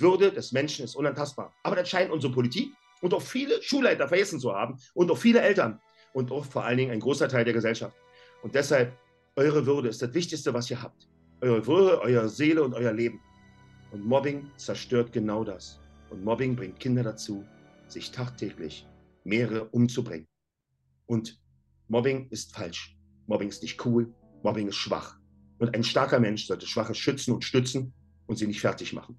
Würde des Menschen ist unantastbar. Aber das scheint unsere Politik und auch viele Schulleiter vergessen zu haben und auch viele Eltern und auch vor allen Dingen ein großer Teil der Gesellschaft. Und deshalb, eure Würde ist das Wichtigste, was ihr habt. Eure Würde, eure Seele und euer Leben. Und Mobbing zerstört genau das. Und Mobbing bringt Kinder dazu, sich tagtäglich mehrere umzubringen. Und Mobbing ist falsch. Mobbing ist nicht cool. Mobbing ist schwach. Und ein starker Mensch sollte Schwache schützen und stützen und sie nicht fertig machen.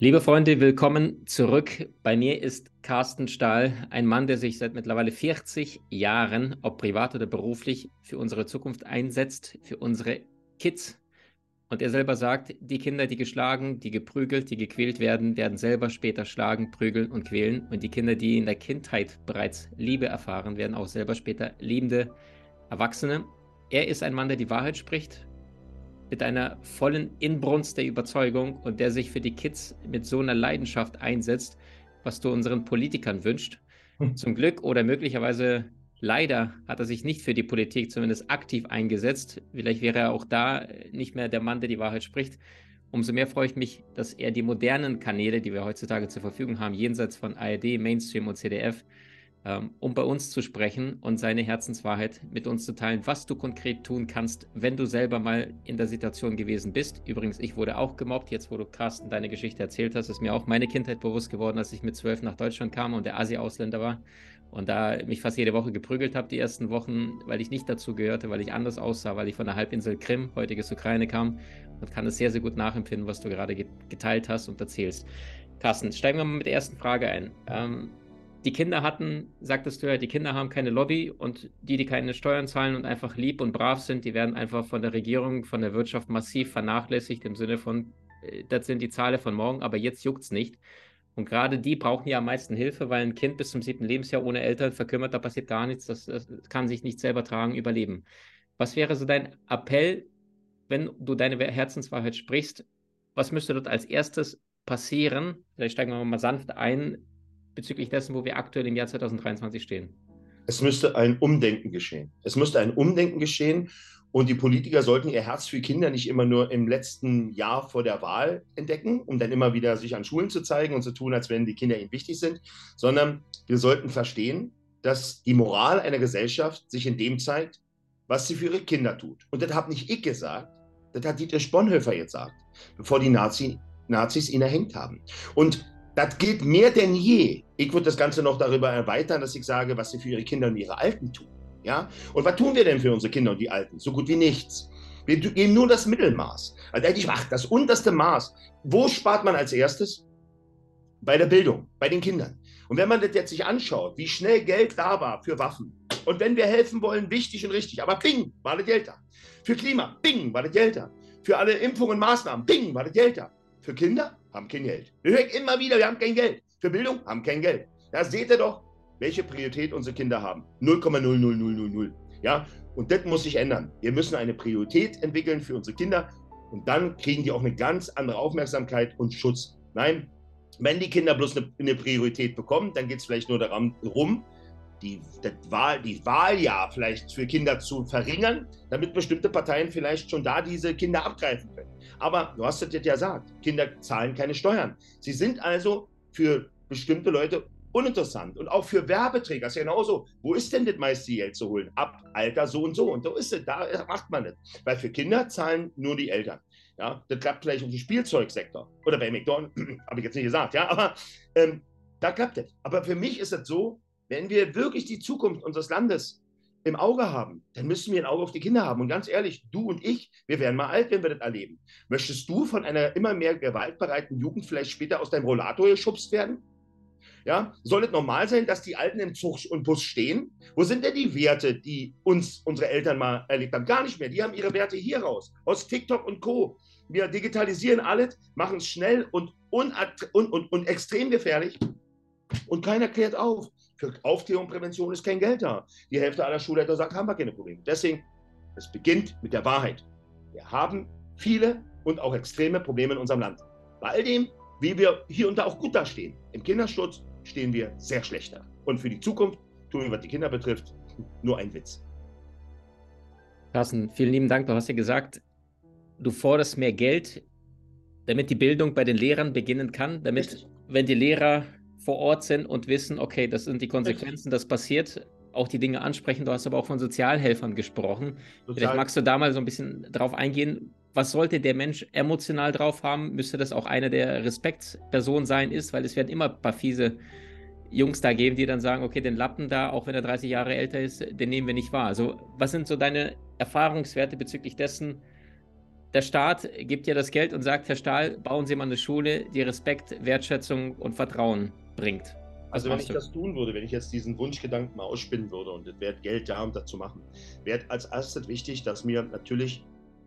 Liebe Freunde, willkommen zurück. Bei mir ist Carsten Stahl, ein Mann, der sich seit mittlerweile 40 Jahren, ob privat oder beruflich, für unsere Zukunft einsetzt, für unsere Kids. Und er selber sagt, die Kinder, die geschlagen, die geprügelt, die gequält werden, werden selber später schlagen, prügeln und quälen. Und die Kinder, die in der Kindheit bereits Liebe erfahren, werden auch selber später liebende Erwachsene. Er ist ein Mann, der die Wahrheit spricht, mit einer vollen Inbrunst der Überzeugung und der sich für die Kids mit so einer Leidenschaft einsetzt, was du unseren Politikern wünscht. Hm. Zum Glück oder möglicherweise leider hat er sich nicht für die Politik zumindest aktiv eingesetzt. Vielleicht wäre er auch da nicht mehr der Mann, der die Wahrheit spricht. Umso mehr freue ich mich, dass er die modernen Kanäle, die wir heutzutage zur Verfügung haben, jenseits von ARD, Mainstream und CDF, um bei uns zu sprechen und seine Herzenswahrheit mit uns zu teilen, was du konkret tun kannst, wenn du selber mal in der Situation gewesen bist. Übrigens, ich wurde auch gemobbt. Jetzt, wo du Carsten deine Geschichte erzählt hast, ist mir auch meine Kindheit bewusst geworden, als ich mit zwölf nach Deutschland kam und der Asi-Ausländer war und da mich fast jede Woche geprügelt habe, die ersten Wochen, weil ich nicht dazu gehörte, weil ich anders aussah, weil ich von der Halbinsel Krim, heutiges Ukraine, kam und kann es sehr, sehr gut nachempfinden, was du gerade geteilt hast und erzählst. Carsten, steigen wir mal mit der ersten Frage ein. Ähm, die Kinder hatten, sagtest du ja, die Kinder haben keine Lobby und die, die keine Steuern zahlen und einfach lieb und brav sind, die werden einfach von der Regierung, von der Wirtschaft massiv vernachlässigt im Sinne von, äh, das sind die Zahlen von morgen, aber jetzt juckt es nicht. Und gerade die brauchen ja am meisten Hilfe, weil ein Kind bis zum siebten Lebensjahr ohne Eltern verkümmert, da passiert gar nichts, das, das kann sich nicht selber tragen, überleben. Was wäre so dein Appell, wenn du deine Herzenswahrheit sprichst? Was müsste dort als erstes passieren? Vielleicht steigen wir mal sanft ein, bezüglich dessen, wo wir aktuell im Jahr 2023 stehen? Es müsste ein Umdenken geschehen. Es müsste ein Umdenken geschehen und die Politiker sollten ihr Herz für Kinder nicht immer nur im letzten Jahr vor der Wahl entdecken, um dann immer wieder sich an Schulen zu zeigen und zu tun, als wenn die Kinder ihnen wichtig sind, sondern wir sollten verstehen, dass die Moral einer Gesellschaft sich in dem zeigt, was sie für ihre Kinder tut. Und das habe nicht ich gesagt, das hat Dietrich Bonhoeffer gesagt, bevor die Nazi, Nazis ihn erhängt haben. Und das gilt mehr denn je. Ich würde das Ganze noch darüber erweitern, dass ich sage, was sie für ihre Kinder und ihre Alten tun. Ja? Und was tun wir denn für unsere Kinder und die Alten? So gut wie nichts. Wir geben nur das Mittelmaß. Also eigentlich, ach, das unterste Maß. Wo spart man als erstes? Bei der Bildung, bei den Kindern. Und wenn man das jetzt sich anschaut, wie schnell Geld da war für Waffen, und wenn wir helfen wollen, wichtig und richtig, aber ping, war das Geld da. Für Klima, ping, war das Geld da. Für alle Impfungen und Maßnahmen, ping, war das Geld da. Für Kinder, haben kein Geld. Wir hören immer wieder, wir haben kein Geld. Für Bildung haben kein Geld. Da seht ihr doch, welche Priorität unsere Kinder haben. 0,00000. Ja, und das muss sich ändern. Wir müssen eine Priorität entwickeln für unsere Kinder und dann kriegen die auch eine ganz andere Aufmerksamkeit und Schutz. Nein, wenn die Kinder bloß eine, eine Priorität bekommen, dann geht es vielleicht nur darum, die, Wahl, die Wahljahr vielleicht für Kinder zu verringern, damit bestimmte Parteien vielleicht schon da diese Kinder abgreifen können. Aber du hast es ja gesagt, Kinder zahlen keine Steuern. Sie sind also für bestimmte Leute uninteressant und auch für Werbeträger ist ja genauso. Wo ist denn das meiste Geld zu holen? Ab Alter so und so. Und da ist es, da macht man das. Weil für Kinder zahlen nur die Eltern. Ja, das klappt vielleicht im Spielzeugsektor oder bei McDonald's, habe ich jetzt nicht gesagt, ja, aber ähm, da klappt es. Aber für mich ist es so, wenn wir wirklich die Zukunft unseres Landes im Auge haben, dann müssen wir ein Auge auf die Kinder haben. Und ganz ehrlich, du und ich, wir werden mal alt, wenn wir das erleben. Möchtest du von einer immer mehr gewaltbereiten Jugend vielleicht später aus deinem Rollator geschubst werden? Ja, soll es normal sein, dass die Alten im Zug und Bus stehen? Wo sind denn die Werte, die uns unsere Eltern mal erlebt haben? Gar nicht mehr. Die haben ihre Werte hier raus, aus TikTok und Co. Wir digitalisieren alles, machen es schnell und, und, und, und extrem gefährlich und keiner klärt auf. Für Aufklärung und Prävention ist kein Geld da. Die Hälfte aller Schulleiter sagt, haben wir keine Probleme. Deswegen Es beginnt mit der Wahrheit. Wir haben viele und auch extreme Probleme in unserem Land. Bei all dem, wie wir hier und da auch gut dastehen. Im Kinderschutz stehen wir sehr schlecht da. Und für die Zukunft tun wir, was die Kinder betrifft, nur ein Witz. Carsten, vielen lieben Dank. Du hast ja gesagt, du forderst mehr Geld, damit die Bildung bei den Lehrern beginnen kann, damit, Richtig. wenn die Lehrer vor Ort sind und wissen, okay, das sind die Konsequenzen, das passiert, auch die Dinge ansprechen. Du hast aber auch von Sozialhelfern gesprochen. Sozial Vielleicht magst du da mal so ein bisschen drauf eingehen. Was sollte der Mensch emotional drauf haben? Müsste das auch eine der Respektspersonen sein ist, weil es werden immer ein paar fiese Jungs da geben, die dann sagen, okay, den Lappen da, auch wenn er 30 Jahre älter ist, den nehmen wir nicht wahr. Also was sind so deine Erfahrungswerte bezüglich dessen? Der Staat gibt ja das Geld und sagt, Herr Stahl, bauen Sie mal eine Schule, die Respekt, Wertschätzung und Vertrauen bringt. Also wenn ich du? das tun würde, wenn ich jetzt diesen Wunschgedanken mal ausspinnen würde und es wäre Geld da, um das zu machen, wäre als erstes wichtig, dass mir natürlich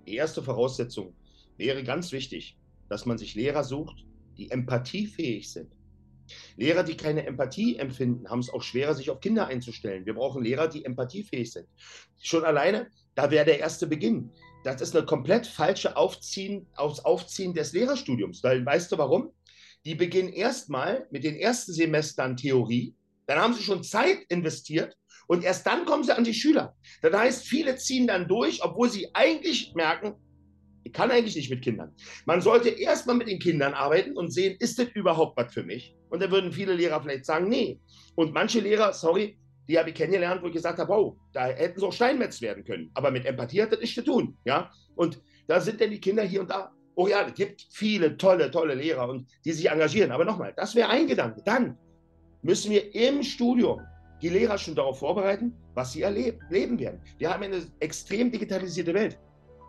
die erste Voraussetzung wäre ganz wichtig, dass man sich Lehrer sucht, die empathiefähig sind. Lehrer, die keine Empathie empfinden, haben es auch schwerer, sich auf Kinder einzustellen. Wir brauchen Lehrer, die empathiefähig sind. Schon alleine, da wäre der erste Beginn. Das ist eine komplett falsche Aufziehen, Aufziehen des Lehrerstudiums. Weil, weißt du warum? Die beginnen erstmal mit den ersten Semestern Theorie, dann haben sie schon Zeit investiert und erst dann kommen sie an die Schüler. Das heißt, viele ziehen dann durch, obwohl sie eigentlich merken, ich kann eigentlich nicht mit Kindern. Man sollte erstmal mit den Kindern arbeiten und sehen, ist das überhaupt was für mich? Und da würden viele Lehrer vielleicht sagen, nee. Und manche Lehrer, sorry, die habe ich kennengelernt, wo ich gesagt habe, wow, da hätten sie auch Steinmetz werden können. Aber mit Empathie hat das nichts zu tun. Ja? Und da sind denn die Kinder hier und da. Oh ja, es gibt viele tolle, tolle Lehrer und die sich engagieren. Aber nochmal, das wäre ein Gedanke. Dann müssen wir im Studium die Lehrer schon darauf vorbereiten, was sie erleben werden. Wir haben eine extrem digitalisierte Welt.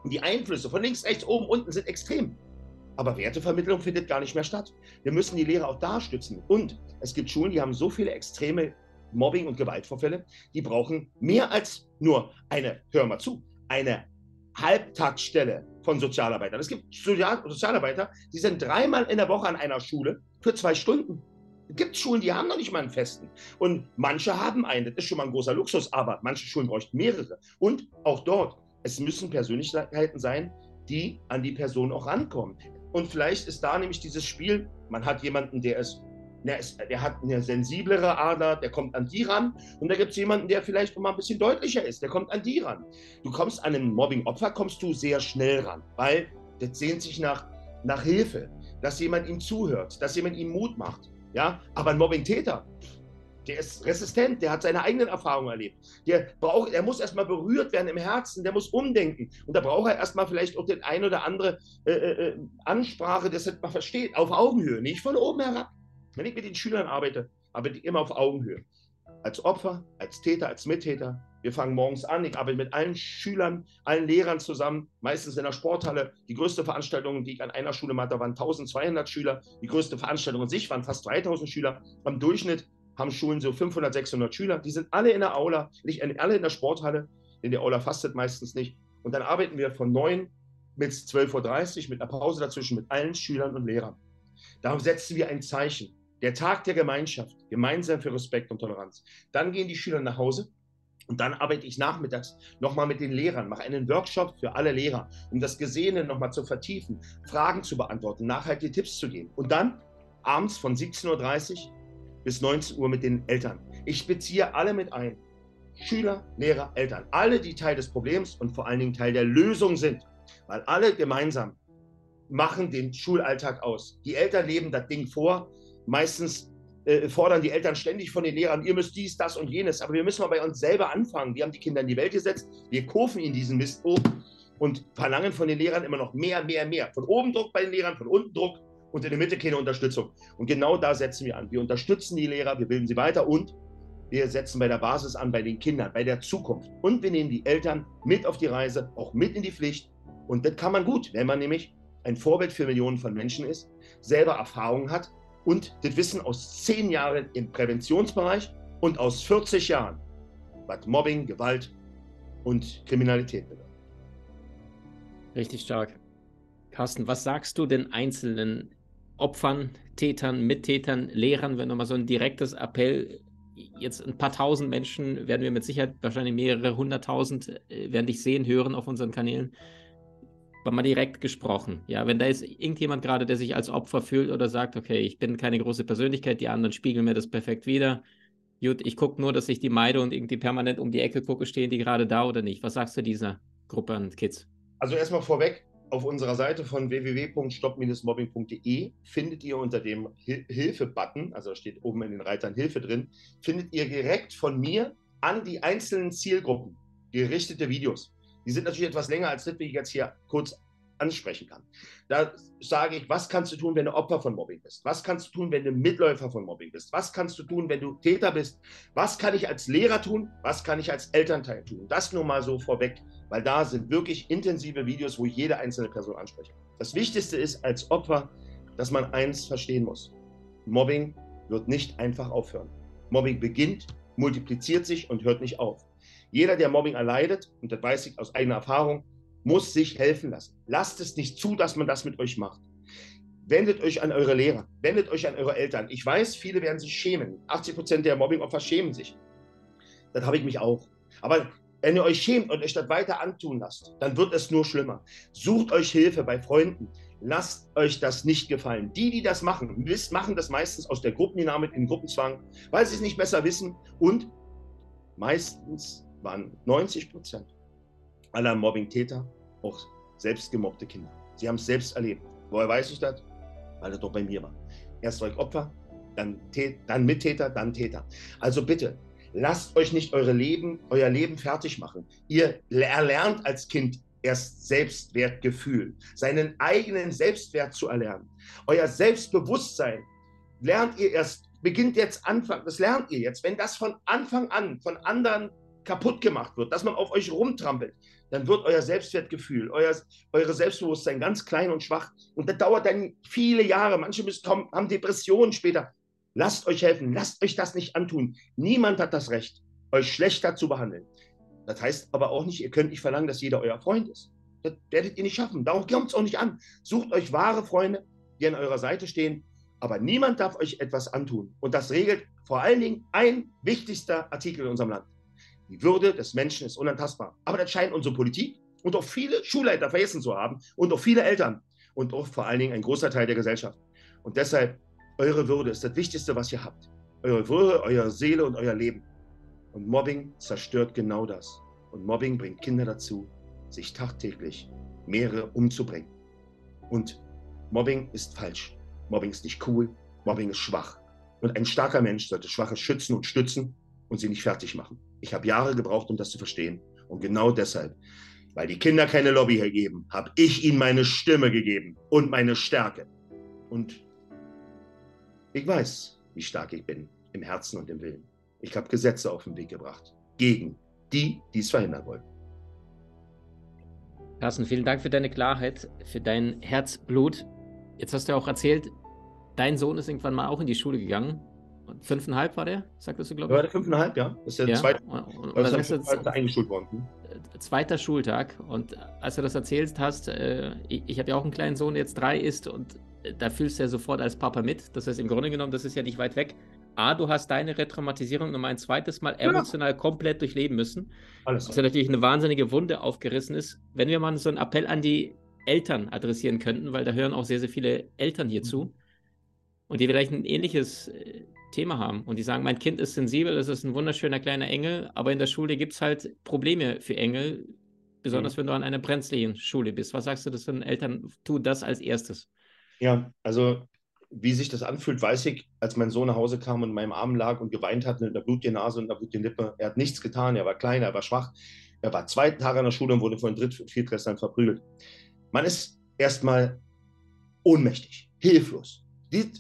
Und die Einflüsse von links, rechts, oben, unten sind extrem. Aber Wertevermittlung findet gar nicht mehr statt. Wir müssen die Lehrer auch da stützen. Und es gibt Schulen, die haben so viele extreme Mobbing- und Gewaltvorfälle, die brauchen mehr als nur eine, hör mal zu, eine Halbtagsstelle von Sozialarbeitern. Es gibt Sozial Sozialarbeiter, die sind dreimal in der Woche an einer Schule für zwei Stunden. Es gibt Schulen, die haben noch nicht mal einen festen. Und manche haben einen. Das ist schon mal ein großer Luxus, aber manche Schulen bräuchten mehrere. Und auch dort es müssen Persönlichkeiten sein, die an die Person auch rankommen. Und vielleicht ist da nämlich dieses Spiel, man hat jemanden, der ist, der, der hat eine sensiblere Ader, der kommt an die ran. Und da gibt es jemanden, der vielleicht noch mal ein bisschen deutlicher ist, der kommt an die ran. Du kommst an einen Mobbing-Opfer, kommst du sehr schnell ran, weil das sehnt sich nach, nach Hilfe, dass jemand ihm zuhört, dass jemand ihm Mut macht. Ja, aber ein Mobbing-Täter, der ist resistent, der hat seine eigenen Erfahrungen erlebt. Der, braucht, der muss erstmal berührt werden im Herzen, der muss umdenken. Und da braucht er erstmal vielleicht auch den ein oder andere äh, äh, äh Ansprache, das man versteht, auf Augenhöhe, nicht von oben herab. Wenn ich mit den Schülern arbeite, arbeite ich immer auf Augenhöhe. Als Opfer, als Täter, als Mittäter. Wir fangen morgens an. Ich arbeite mit allen Schülern, allen Lehrern zusammen, meistens in der Sporthalle. Die größte Veranstaltung, die ich an einer Schule hatte, waren 1200 Schüler. Die größte Veranstaltung an sich waren fast 3000 Schüler. Am Durchschnitt haben Schulen so 500, 600 Schüler. Die sind alle in der Aula, nicht alle in der Sporthalle. In der Aula fastet meistens nicht. Und dann arbeiten wir von 9 bis 12.30 Uhr mit einer Pause dazwischen mit allen Schülern und Lehrern. Da setzen wir ein Zeichen. Der Tag der Gemeinschaft, gemeinsam für Respekt und Toleranz. Dann gehen die Schüler nach Hause und dann arbeite ich nachmittags nochmal mit den Lehrern, mache einen Workshop für alle Lehrer, um das Gesehene nochmal zu vertiefen, Fragen zu beantworten, nachhaltige Tipps zu geben. Und dann abends von 17.30 Uhr bis 19 Uhr mit den Eltern. Ich beziehe alle mit ein. Schüler, Lehrer, Eltern. Alle, die Teil des Problems und vor allen Dingen Teil der Lösung sind. Weil alle gemeinsam machen den Schulalltag aus. Die Eltern leben das Ding vor. Meistens äh, fordern die Eltern ständig von den Lehrern, ihr müsst dies, das und jenes. Aber wir müssen mal bei uns selber anfangen. Wir haben die Kinder in die Welt gesetzt. Wir kurven ihnen diesen Mist hoch und verlangen von den Lehrern immer noch mehr, mehr, mehr. Von oben Druck bei den Lehrern, von unten Druck und in der Mitte keine Unterstützung. Und genau da setzen wir an. Wir unterstützen die Lehrer, wir bilden sie weiter und wir setzen bei der Basis an, bei den Kindern, bei der Zukunft. Und wir nehmen die Eltern mit auf die Reise, auch mit in die Pflicht. Und das kann man gut, wenn man nämlich ein Vorbild für Millionen von Menschen ist, selber Erfahrungen hat und das Wissen aus zehn Jahren im Präventionsbereich und aus 40 Jahren, was Mobbing, Gewalt und Kriminalität bedeutet. Richtig stark. Carsten, was sagst du den einzelnen Opfern, Tätern, Mittätern, Lehrern, wenn du mal so ein direktes Appell jetzt ein paar tausend Menschen werden wir mit Sicherheit, wahrscheinlich mehrere hunderttausend, äh, werden dich sehen, hören auf unseren Kanälen. Mal direkt gesprochen. Ja, wenn da ist irgendjemand gerade, der sich als Opfer fühlt oder sagt, okay, ich bin keine große Persönlichkeit, die anderen spiegeln mir das perfekt wieder. Gut, ich gucke nur, dass ich die meide und irgendwie permanent um die Ecke gucke, stehen die gerade da oder nicht? Was sagst du dieser Gruppe an Kids? Also erstmal vorweg, auf unserer Seite von www.stop-mobbing.de findet ihr unter dem Hilfe-Button, also da steht oben in den Reitern Hilfe drin, findet ihr direkt von mir an die einzelnen Zielgruppen gerichtete Videos. Die sind natürlich etwas länger als das, wie ich jetzt hier kurz ansprechen kann. Da sage ich, was kannst du tun, wenn du Opfer von Mobbing bist? Was kannst du tun, wenn du Mitläufer von Mobbing bist? Was kannst du tun, wenn du Täter bist? Was kann ich als Lehrer tun? Was kann ich als Elternteil tun? Das nur mal so vorweg, weil da sind wirklich intensive Videos, wo ich jede einzelne Person anspreche. Das Wichtigste ist als Opfer, dass man eins verstehen muss. Mobbing wird nicht einfach aufhören. Mobbing beginnt, multipliziert sich und hört nicht auf. Jeder, der Mobbing erleidet, und das weiß ich aus eigener Erfahrung, muss sich helfen lassen. Lasst es nicht zu, dass man das mit euch macht. Wendet euch an eure Lehrer, wendet euch an eure Eltern. Ich weiß, viele werden sich schämen. 80 Prozent der Mobbingopfer schämen sich. Das habe ich mich auch. Aber wenn ihr euch schämt und euch das weiter antun lasst, dann wird es nur schlimmer. Sucht euch Hilfe bei Freunden. Lasst euch das nicht gefallen. Die, die das machen, wisst, machen das meistens aus der Gruppendynamik in Gruppenzwang, weil sie es nicht besser wissen. Und meistens waren 90 Prozent aller Mobbing-Täter auch selbst gemobbte Kinder. Sie haben es selbst erlebt. Woher weiß ich das? Weil das doch bei mir war. Erst ich Opfer, dann, dann Mittäter, dann Täter. Also bitte, lasst euch nicht eure Leben, euer Leben fertig machen. Ihr erlernt als Kind erst Selbstwertgefühl, seinen eigenen Selbstwert zu erlernen. Euer Selbstbewusstsein lernt ihr erst, beginnt jetzt Anfang, das lernt ihr jetzt. Wenn das von Anfang an von anderen kaputt gemacht wird, dass man auf euch rumtrampelt, dann wird euer Selbstwertgefühl, euer eure Selbstbewusstsein ganz klein und schwach. Und das dauert dann viele Jahre. Manche müssen, haben Depressionen später. Lasst euch helfen, lasst euch das nicht antun. Niemand hat das Recht, euch schlechter zu behandeln. Das heißt aber auch nicht, ihr könnt nicht verlangen, dass jeder euer Freund ist. Das werdet ihr nicht schaffen. Darauf kommt es auch nicht an. Sucht euch wahre Freunde, die an eurer Seite stehen. Aber niemand darf euch etwas antun. Und das regelt vor allen Dingen ein wichtigster Artikel in unserem Land. Die Würde des Menschen ist unantastbar. Aber das scheint unsere Politik und auch viele Schulleiter vergessen zu haben und auch viele Eltern und auch vor allen Dingen ein großer Teil der Gesellschaft. Und deshalb, eure Würde ist das Wichtigste, was ihr habt. Eure Würde, eure Seele und euer Leben. Und Mobbing zerstört genau das. Und Mobbing bringt Kinder dazu, sich tagtäglich mehrere umzubringen. Und Mobbing ist falsch. Mobbing ist nicht cool. Mobbing ist schwach. Und ein starker Mensch sollte Schwache schützen und stützen und sie nicht fertig machen. Ich habe Jahre gebraucht, um das zu verstehen. Und genau deshalb, weil die Kinder keine Lobby hergeben, habe ich ihnen meine Stimme gegeben und meine Stärke. Und ich weiß, wie stark ich bin, im Herzen und im Willen. Ich habe Gesetze auf den Weg gebracht, gegen die, die es verhindern wollen. Carsten, vielen Dank für deine Klarheit, für dein Herzblut. Jetzt hast du auch erzählt, dein Sohn ist irgendwann mal auch in die Schule gegangen Fünfeinhalb war der, sagtest du, glaube ich? Ja, der fünfeinhalb, ja. Das ist der ja. zweite, und, das heißt jetzt, eingeschult worden. Hm? Zweiter Schultag. Und als du das erzählt hast, äh, ich, ich habe ja auch einen kleinen Sohn, der jetzt drei ist, und äh, da fühlst du ja sofort als Papa mit. Das heißt, im Grunde genommen, das ist ja nicht weit weg. A, du hast deine Retraumatisierung noch ein zweites Mal emotional ja. komplett durchleben müssen. Alles was ja natürlich eine wahnsinnige Wunde aufgerissen ist. Wenn wir mal so einen Appell an die Eltern adressieren könnten, weil da hören auch sehr, sehr viele Eltern hier mhm. zu und die vielleicht ein ähnliches äh, Thema haben und die sagen, mein Kind ist sensibel, es ist ein wunderschöner kleiner Engel, aber in der Schule gibt es halt Probleme für Engel, besonders mhm. wenn du an einer brenzlichen Schule bist. Was sagst du das den Eltern? Tu das als erstes. Ja, also wie sich das anfühlt, weiß ich, als mein Sohn nach Hause kam und in meinem Arm lag und geweint hat mit einer blutigen Nase und einer blutigen Lippe. Er hat nichts getan, er war klein, er war schwach. Er war zwei Tage an der Schule und wurde von Dritt- und Viertklässlern verprügelt. Man ist erstmal ohnmächtig, hilflos. Die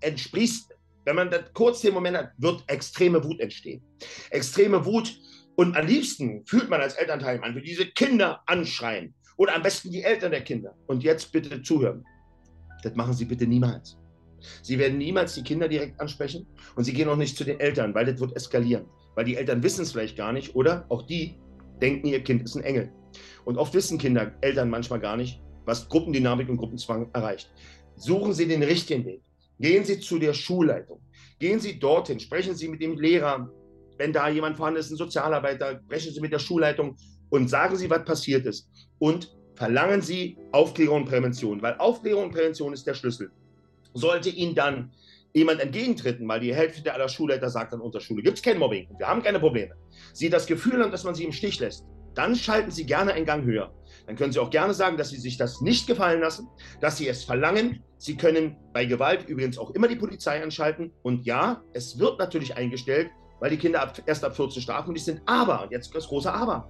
entspricht wenn man das kurz den Moment hat, wird extreme Wut entstehen. Extreme Wut und am liebsten fühlt man als Elternteil, man will diese Kinder anschreien oder am besten die Eltern der Kinder. Und jetzt bitte zuhören. Das machen Sie bitte niemals. Sie werden niemals die Kinder direkt ansprechen und Sie gehen auch nicht zu den Eltern, weil das wird eskalieren. Weil die Eltern wissen es vielleicht gar nicht oder auch die denken, ihr Kind ist ein Engel. Und oft wissen Kinder, Eltern manchmal gar nicht, was Gruppendynamik und Gruppenzwang erreicht. Suchen Sie den richtigen Weg. Gehen Sie zu der Schulleitung. Gehen Sie dorthin, sprechen Sie mit dem Lehrer, wenn da jemand vorhanden ist, ein Sozialarbeiter, sprechen Sie mit der Schulleitung und sagen Sie, was passiert ist. Und verlangen Sie Aufklärung und Prävention, weil Aufklärung und Prävention ist der Schlüssel. Sollte Ihnen dann jemand entgegentreten, weil die Hälfte aller Schulleiter sagt an unserer Schule, gibt es kein Mobbing, wir haben keine Probleme. Sie das Gefühl haben, dass man sie im Stich lässt, dann schalten Sie gerne einen Gang höher. Dann können Sie auch gerne sagen, dass Sie sich das nicht gefallen lassen, dass Sie es verlangen. Sie können bei Gewalt übrigens auch immer die Polizei anschalten. Und ja, es wird natürlich eingestellt, weil die Kinder ab, erst ab 14 strafmündig sind. Aber, jetzt das große Aber,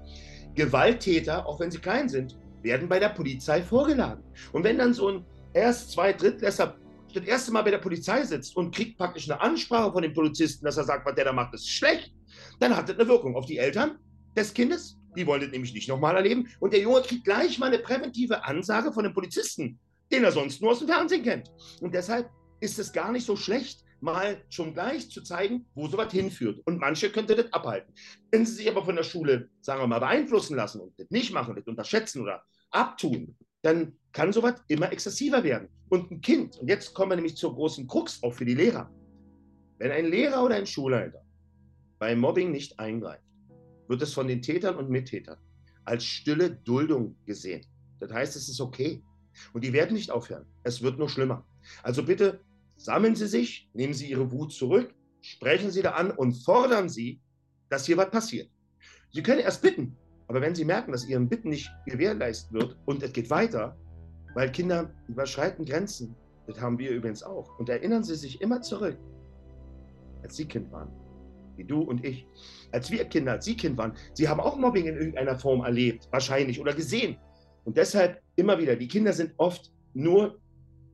Gewalttäter, auch wenn sie klein sind, werden bei der Polizei vorgeladen. Und wenn dann so ein Erst-, Zweit-, Drittklässler das erste Mal bei der Polizei sitzt und kriegt praktisch eine Ansprache von dem Polizisten, dass er sagt, was der da macht, ist schlecht, dann hat das eine Wirkung auf die Eltern des Kindes. Die wollen das nämlich nicht nochmal erleben. Und der Junge kriegt gleich mal eine präventive Ansage von dem Polizisten, den er sonst nur aus dem Fernsehen kennt. Und deshalb ist es gar nicht so schlecht, mal schon gleich zu zeigen, wo sowas hinführt. Und manche könnte das abhalten. Wenn sie sich aber von der Schule, sagen wir mal, beeinflussen lassen und das nicht machen, das unterschätzen oder abtun, dann kann sowas immer exzessiver werden. Und ein Kind, und jetzt kommen wir nämlich zur großen Krux auch für die Lehrer. Wenn ein Lehrer oder ein Schulleiter beim Mobbing nicht eingreift, wird es von den Tätern und Mittätern als stille Duldung gesehen. Das heißt, es ist okay. Und die werden nicht aufhören. Es wird nur schlimmer. Also bitte sammeln Sie sich, nehmen Sie Ihre Wut zurück, sprechen Sie da an und fordern Sie, dass hier was passiert. Sie können erst bitten, aber wenn Sie merken, dass Ihren Bitten nicht gewährleistet wird und es geht weiter, weil Kinder überschreiten Grenzen, das haben wir übrigens auch. Und erinnern Sie sich immer zurück, als Sie Kind waren, wie du und ich, als wir Kinder, als Sie Kind waren, Sie haben auch Mobbing in irgendeiner Form erlebt, wahrscheinlich oder gesehen. Und deshalb immer wieder, die Kinder sind oft nur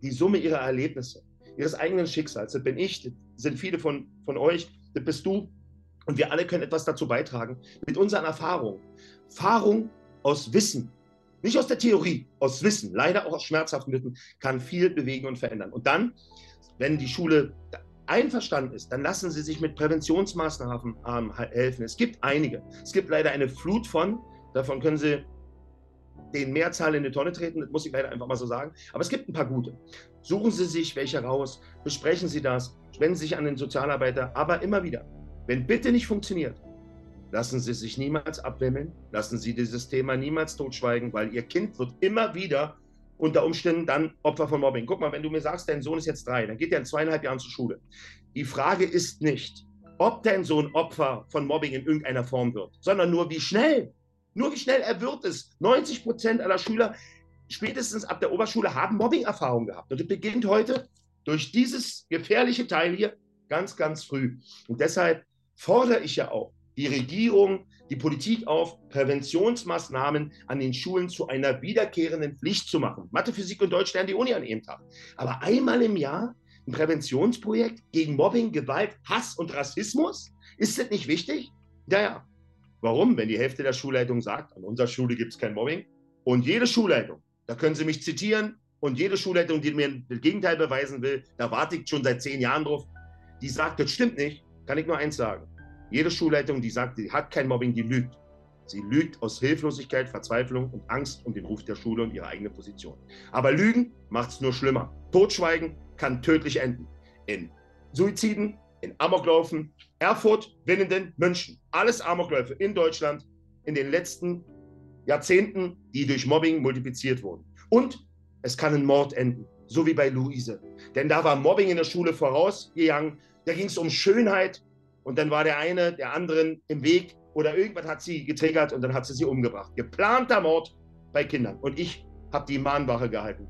die Summe ihrer Erlebnisse, ihres eigenen Schicksals. Das bin ich, das sind viele von, von euch, das bist du. Und wir alle können etwas dazu beitragen mit unseren Erfahrungen. Erfahrung aus Wissen, nicht aus der Theorie, aus Wissen, leider auch aus schmerzhaften Wissen, kann viel bewegen und verändern. Und dann, wenn die Schule einverstanden ist, dann lassen Sie sich mit Präventionsmaßnahmen ähm, helfen. Es gibt einige. Es gibt leider eine Flut von, davon können Sie den Mehrzahl in die Tonne treten, das muss ich leider einfach mal so sagen. Aber es gibt ein paar gute. Suchen Sie sich welche raus, besprechen Sie das, wenden Sie sich an den Sozialarbeiter, aber immer wieder, wenn bitte nicht funktioniert, lassen Sie sich niemals abwimmeln, lassen Sie dieses Thema niemals totschweigen, weil Ihr Kind wird immer wieder unter Umständen dann Opfer von Mobbing. Guck mal, wenn du mir sagst, dein Sohn ist jetzt drei, dann geht er in zweieinhalb Jahren zur Schule. Die Frage ist nicht, ob dein Sohn Opfer von Mobbing in irgendeiner Form wird, sondern nur wie schnell. Nur wie schnell er wird es. 90 Prozent aller Schüler spätestens ab der Oberschule haben Mobbing-Erfahrung gehabt. Und es beginnt heute durch dieses gefährliche Teil hier ganz, ganz früh. Und deshalb fordere ich ja auch die Regierung, die Politik auf, Präventionsmaßnahmen an den Schulen zu einer wiederkehrenden Pflicht zu machen. Mathe, Physik und Deutsch lernen die Uni an jedem Tag. Aber einmal im Jahr ein Präventionsprojekt gegen Mobbing, Gewalt, Hass und Rassismus? Ist das nicht wichtig? Ja, ja. Warum? Wenn die Hälfte der Schulleitung sagt, an unserer Schule gibt es kein Mobbing. Und jede Schulleitung, da können Sie mich zitieren, und jede Schulleitung, die mir das Gegenteil beweisen will, da warte ich schon seit zehn Jahren drauf, die sagt, das stimmt nicht, kann ich nur eins sagen. Jede Schulleitung, die sagt, sie hat kein Mobbing, die lügt. Sie lügt aus Hilflosigkeit, Verzweiflung und Angst um den Ruf der Schule und ihre eigene Position. Aber Lügen macht es nur schlimmer. Totschweigen kann tödlich enden. In Suiziden, in Amoklaufen, Erfurt, Winnenden, München. Alles Amokläufe in Deutschland in den letzten Jahrzehnten, die durch Mobbing multipliziert wurden. Und es kann in Mord enden, so wie bei Luise. Denn da war Mobbing in der Schule vorausgegangen. Da ging es um Schönheit, und dann war der eine der anderen im Weg oder irgendwas hat sie getriggert und dann hat sie sie umgebracht. Geplanter Mord bei Kindern. Und ich habe die Mahnwache gehalten.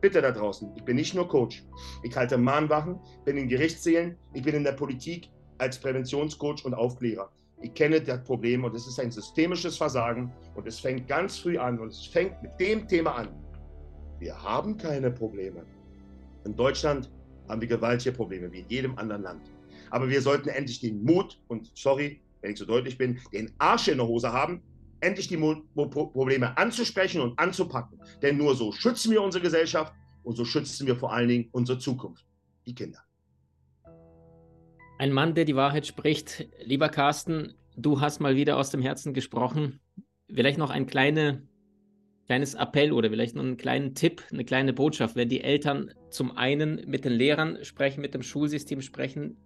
Bitte da draußen, ich bin nicht nur Coach. Ich halte Mahnwachen, bin in Gerichtssälen, ich bin in der Politik als Präventionscoach und Aufklärer. Ich kenne das Problem und es ist ein systemisches Versagen und es fängt ganz früh an und es fängt mit dem Thema an. Wir haben keine Probleme. In Deutschland haben wir gewaltige Probleme, wie in jedem anderen Land. Aber wir sollten endlich den Mut und, sorry, wenn ich so deutlich bin, den Arsch in der Hose haben, endlich die Mo Probleme anzusprechen und anzupacken. Denn nur so schützen wir unsere Gesellschaft und so schützen wir vor allen Dingen unsere Zukunft, die Kinder. Ein Mann, der die Wahrheit spricht. Lieber Carsten, du hast mal wieder aus dem Herzen gesprochen. Vielleicht noch ein kleine, kleines Appell oder vielleicht noch einen kleinen Tipp, eine kleine Botschaft, wenn die Eltern zum einen mit den Lehrern sprechen, mit dem Schulsystem sprechen,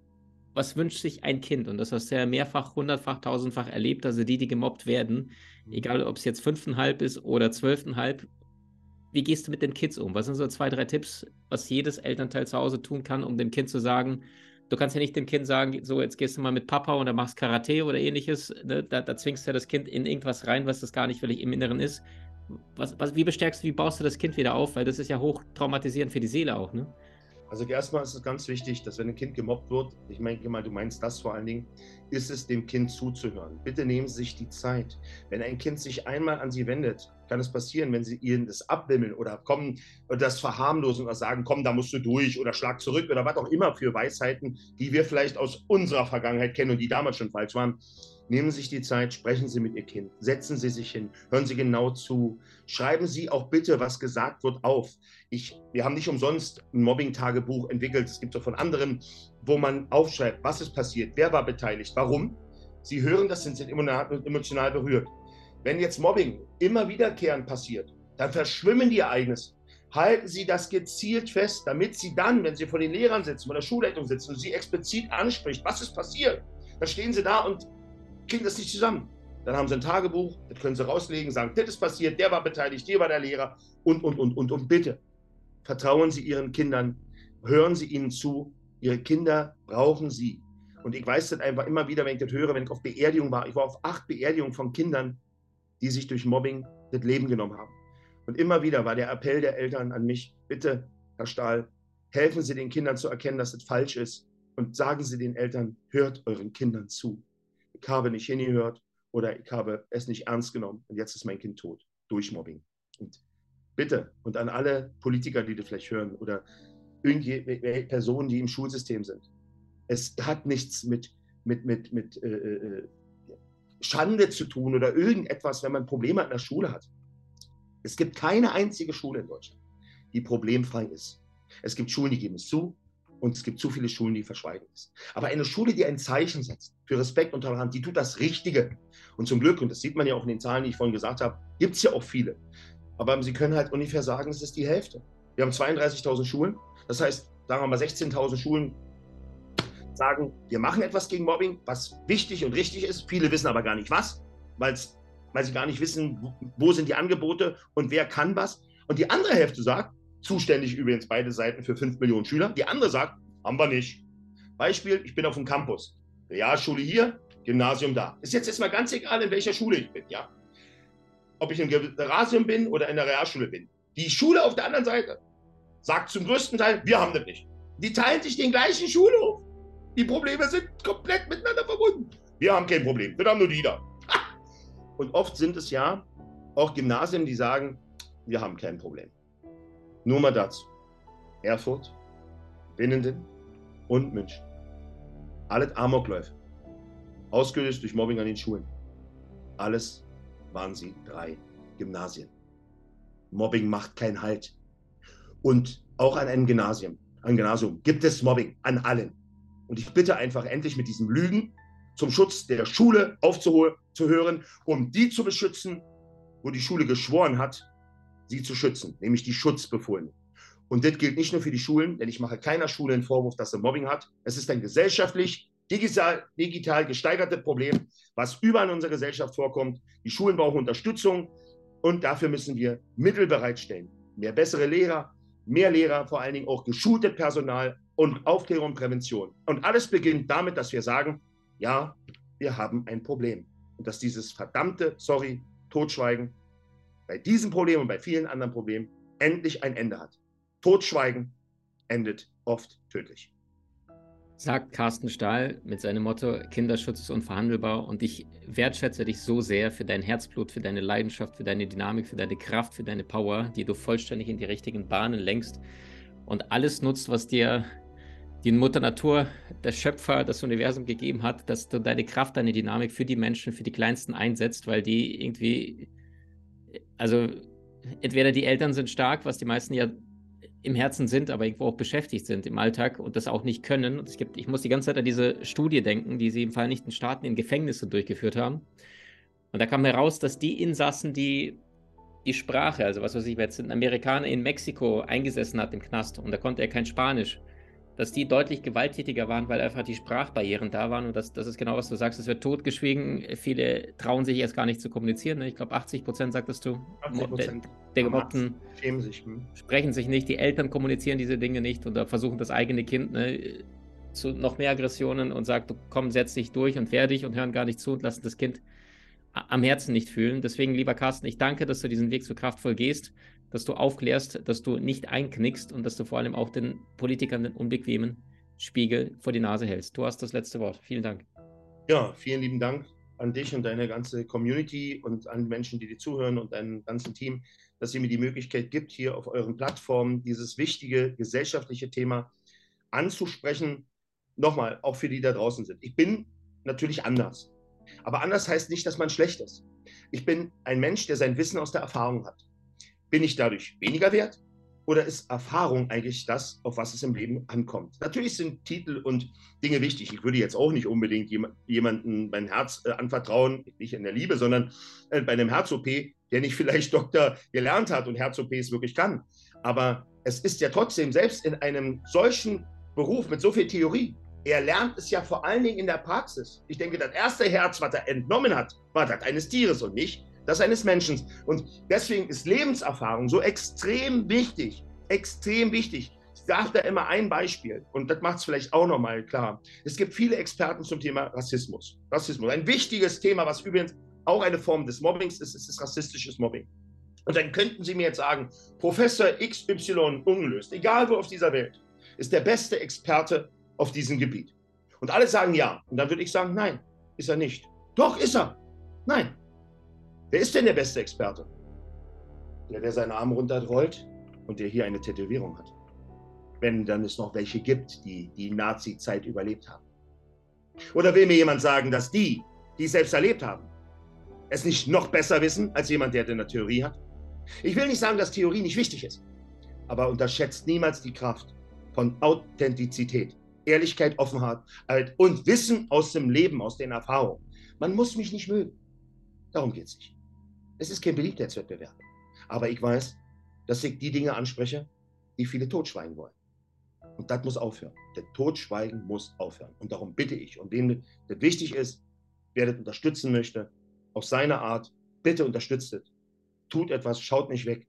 was wünscht sich ein Kind? Und das hast du ja mehrfach, hundertfach, tausendfach erlebt. Also die, die gemobbt werden, mhm. egal ob es jetzt fünfeinhalb ist oder zwölfeinhalb. Wie gehst du mit den Kids um? Was sind so zwei, drei Tipps, was jedes Elternteil zu Hause tun kann, um dem Kind zu sagen, du kannst ja nicht dem Kind sagen, so jetzt gehst du mal mit Papa und dann machst Karate oder ähnliches. Ne? Da, da, zwingst du ja das Kind in irgendwas rein, was das gar nicht wirklich im Inneren ist. Was, was, wie bestärkst du, wie baust du das Kind wieder auf? Weil das ist ja hoch traumatisierend für die Seele auch, ne? Also erstmal ist es ganz wichtig, dass wenn ein Kind gemobbt wird, ich meine du meinst das vor allen Dingen, ist es dem Kind zuzuhören. Bitte nehmen Sie sich die Zeit. Wenn ein Kind sich einmal an Sie wendet, kann es passieren, wenn Sie ihnen das abwimmeln oder kommen und das verharmlosen oder sagen, komm, da musst du durch oder schlag zurück oder was auch immer für Weisheiten, die wir vielleicht aus unserer Vergangenheit kennen und die damals schon falsch waren Nehmen Sie sich die Zeit, sprechen Sie mit Ihr Kind, setzen Sie sich hin, hören Sie genau zu, schreiben Sie auch bitte, was gesagt wird, auf. Ich, wir haben nicht umsonst ein Mobbing-Tagebuch entwickelt, es gibt auch von anderen, wo man aufschreibt, was ist passiert, wer war beteiligt, warum. Sie hören das, sind emotional berührt. Wenn jetzt Mobbing immer wiederkehrend passiert, dann verschwimmen die Ereignisse. Halten Sie das gezielt fest, damit Sie dann, wenn Sie vor den Lehrern sitzen, vor der Schulleitung sitzen und Sie explizit anspricht, was ist passiert, dann stehen Sie da und kriegen das nicht zusammen. Dann haben sie ein Tagebuch, das können sie rauslegen, sagen, das ist passiert, der war beteiligt, der war der Lehrer und, und, und, und, und bitte, vertrauen Sie Ihren Kindern, hören Sie ihnen zu, Ihre Kinder brauchen Sie. Und ich weiß das einfach immer wieder, wenn ich das höre, wenn ich auf Beerdigung war. Ich war auf acht Beerdigungen von Kindern, die sich durch Mobbing das Leben genommen haben. Und immer wieder war der Appell der Eltern an mich, bitte, Herr Stahl, helfen Sie den Kindern zu erkennen, dass es falsch ist. Und sagen Sie den Eltern, hört euren Kindern zu ich habe nicht hingehört oder ich habe es nicht ernst genommen und jetzt ist mein Kind tot durch Mobbing. Und bitte, und an alle Politiker, die das vielleicht hören oder irgendwelche Personen, die im Schulsystem sind, es hat nichts mit, mit, mit, mit äh, äh, Schande zu tun oder irgendetwas, wenn man Probleme in der Schule hat. Es gibt keine einzige Schule in Deutschland, die problemfrei ist. Es gibt Schulen, die geben es zu, und es gibt zu viele Schulen, die verschweigen es. Aber eine Schule, die ein Zeichen setzt für Respekt und Toleranz, die tut das Richtige. Und zum Glück, und das sieht man ja auch in den Zahlen, die ich vorhin gesagt habe, gibt es ja auch viele. Aber sie können halt ungefähr sagen, es ist die Hälfte. Wir haben 32.000 Schulen. Das heißt, sagen wir mal 16.000 Schulen sagen, wir machen etwas gegen Mobbing, was wichtig und richtig ist. Viele wissen aber gar nicht was, weil sie gar nicht wissen, wo sind die Angebote und wer kann was. Und die andere Hälfte sagt, Zuständig übrigens beide Seiten für 5 Millionen Schüler. Die andere sagt, haben wir nicht. Beispiel, ich bin auf dem Campus. Realschule hier, Gymnasium da. Ist jetzt erstmal ganz egal, in welcher Schule ich bin, ja. Ob ich im Gymnasium bin oder in der Realschule bin. Die Schule auf der anderen Seite sagt zum größten Teil, wir haben das nicht. Die teilen sich den gleichen Schulhof. Die Probleme sind komplett miteinander verbunden. Wir haben kein Problem, wir haben nur die da. Und oft sind es ja auch Gymnasien, die sagen, wir haben kein Problem. Nur mal dazu. Erfurt, Binnenden und München. Alles Amokläufe. Ausgelöst durch Mobbing an den Schulen. Alles waren sie drei Gymnasien. Mobbing macht keinen Halt. Und auch an einem Gymnasium, ein Gymnasium gibt es Mobbing an allen. Und ich bitte einfach endlich mit diesem Lügen zum Schutz der Schule aufzuhören, um die zu beschützen, wo die Schule geschworen hat, sie zu schützen, nämlich die Schutzbefohlenen. Und das gilt nicht nur für die Schulen, denn ich mache keiner Schule einen Vorwurf, dass sie Mobbing hat. Es ist ein gesellschaftlich, digital, digital gesteigertes Problem, was überall in unserer Gesellschaft vorkommt. Die Schulen brauchen Unterstützung und dafür müssen wir Mittel bereitstellen. Mehr bessere Lehrer, mehr Lehrer, vor allen Dingen auch geschultes Personal und Aufklärung und Prävention. Und alles beginnt damit, dass wir sagen, ja, wir haben ein Problem. Und dass dieses verdammte, sorry, Totschweigen bei diesem Problem und bei vielen anderen Problemen endlich ein Ende hat. Totschweigen endet oft tödlich. Sagt Carsten Stahl mit seinem Motto: Kinderschutz ist unverhandelbar und ich wertschätze dich so sehr für dein Herzblut, für deine Leidenschaft, für deine Dynamik, für deine Kraft, für deine Power, die du vollständig in die richtigen Bahnen lenkst und alles nutzt, was dir die Mutter Natur, der Schöpfer, das Universum gegeben hat, dass du deine Kraft, deine Dynamik für die Menschen, für die Kleinsten einsetzt, weil die irgendwie also entweder die Eltern sind stark, was die meisten ja im Herzen sind, aber irgendwo auch beschäftigt sind im Alltag und das auch nicht können. Und es gibt, ich muss die ganze Zeit an diese Studie denken, die sie im Vereinigten Staaten in Gefängnisse durchgeführt haben. Und da kam heraus, dass die Insassen, die die Sprache, also was weiß ich, jetzt ein Amerikaner in Mexiko eingesessen hat im Knast und da konnte er kein Spanisch, dass die deutlich gewalttätiger waren, weil einfach die Sprachbarrieren da waren. Und das, das ist genau, was du sagst. Es wird totgeschwiegen. Viele trauen sich erst gar nicht zu kommunizieren. Ne? Ich glaube, 80 Prozent, sagtest du, 80 der, der Gemobbten sich, hm. sprechen sich nicht. Die Eltern kommunizieren diese Dinge nicht und versuchen das eigene Kind ne, zu noch mehr Aggressionen und sagt, komm, setz dich durch und fertig und hören gar nicht zu und lassen das Kind am Herzen nicht fühlen. Deswegen, lieber Carsten, ich danke, dass du diesen Weg so kraftvoll gehst dass du aufklärst, dass du nicht einknickst und dass du vor allem auch den Politikern den unbequemen Spiegel vor die Nase hältst. Du hast das letzte Wort. Vielen Dank. Ja, vielen lieben Dank an dich und deine ganze Community und an die Menschen, die dir zuhören und deinem ganzen Team, dass ihr mir die Möglichkeit gibt, hier auf euren Plattformen dieses wichtige gesellschaftliche Thema anzusprechen. Nochmal, auch für die, die da draußen sind. Ich bin natürlich anders. Aber anders heißt nicht, dass man schlecht ist. Ich bin ein Mensch, der sein Wissen aus der Erfahrung hat. Bin ich dadurch weniger wert? Oder ist Erfahrung eigentlich das, auf was es im Leben ankommt? Natürlich sind Titel und Dinge wichtig. Ich würde jetzt auch nicht unbedingt jemanden mein Herz äh, anvertrauen, nicht in der Liebe, sondern äh, bei einem Herz-OP, der nicht vielleicht Doktor gelernt hat und Herz-OPs wirklich kann. Aber es ist ja trotzdem, selbst in einem solchen Beruf mit so viel Theorie, er lernt es ja vor allen Dingen in der Praxis. Ich denke, das erste Herz, was er entnommen hat, war das eines Tieres und nicht das eines Menschen. Und deswegen ist Lebenserfahrung so extrem wichtig, extrem wichtig. Ich sage da immer ein Beispiel und das macht es vielleicht auch nochmal klar. Es gibt viele Experten zum Thema Rassismus. Rassismus, ein wichtiges Thema, was übrigens auch eine Form des Mobbings ist, ist rassistisches Mobbing. Und dann könnten Sie mir jetzt sagen, Professor XY ungelöst, egal wo auf dieser Welt, ist der beste Experte auf diesem Gebiet. Und alle sagen ja. Und dann würde ich sagen, nein, ist er nicht. Doch, ist er. Nein, Wer ist denn der beste Experte? Der, der seinen Arm runterrollt und der hier eine Tätowierung hat. Wenn dann es noch welche gibt, die die Nazi-Zeit überlebt haben. Oder will mir jemand sagen, dass die, die es selbst erlebt haben, es nicht noch besser wissen als jemand, der eine Theorie hat? Ich will nicht sagen, dass Theorie nicht wichtig ist, aber unterschätzt niemals die Kraft von Authentizität, Ehrlichkeit, Offenheit und Wissen aus dem Leben, aus den Erfahrungen. Man muss mich nicht mögen. Darum geht es nicht. Es ist kein Beliebtheitswettbewerb. Aber ich weiß, dass ich die Dinge anspreche, die viele totschweigen wollen. Und das muss aufhören. Der Totschweigen muss aufhören. Und darum bitte ich, und wem das wichtig ist, wer das unterstützen möchte, auf seine Art, bitte unterstützt es. Tut etwas, schaut nicht weg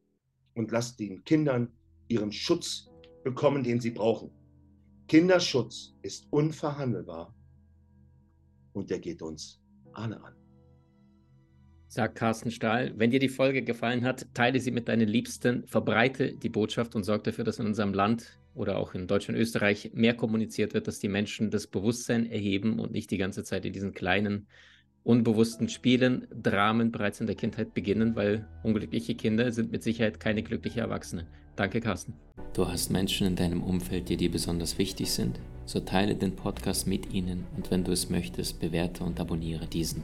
und lasst den Kindern ihren Schutz bekommen, den sie brauchen. Kinderschutz ist unverhandelbar und der geht uns alle an sagt Carsten Stahl. Wenn dir die Folge gefallen hat, teile sie mit deinen Liebsten, verbreite die Botschaft und sorge dafür, dass in unserem Land oder auch in Deutschland und Österreich mehr kommuniziert wird, dass die Menschen das Bewusstsein erheben und nicht die ganze Zeit in diesen kleinen, unbewussten Spielen, Dramen bereits in der Kindheit beginnen, weil unglückliche Kinder sind mit Sicherheit keine glücklichen Erwachsene. Danke, Carsten. Du hast Menschen in deinem Umfeld, die dir besonders wichtig sind? So teile den Podcast mit ihnen und wenn du es möchtest, bewerte und abonniere diesen.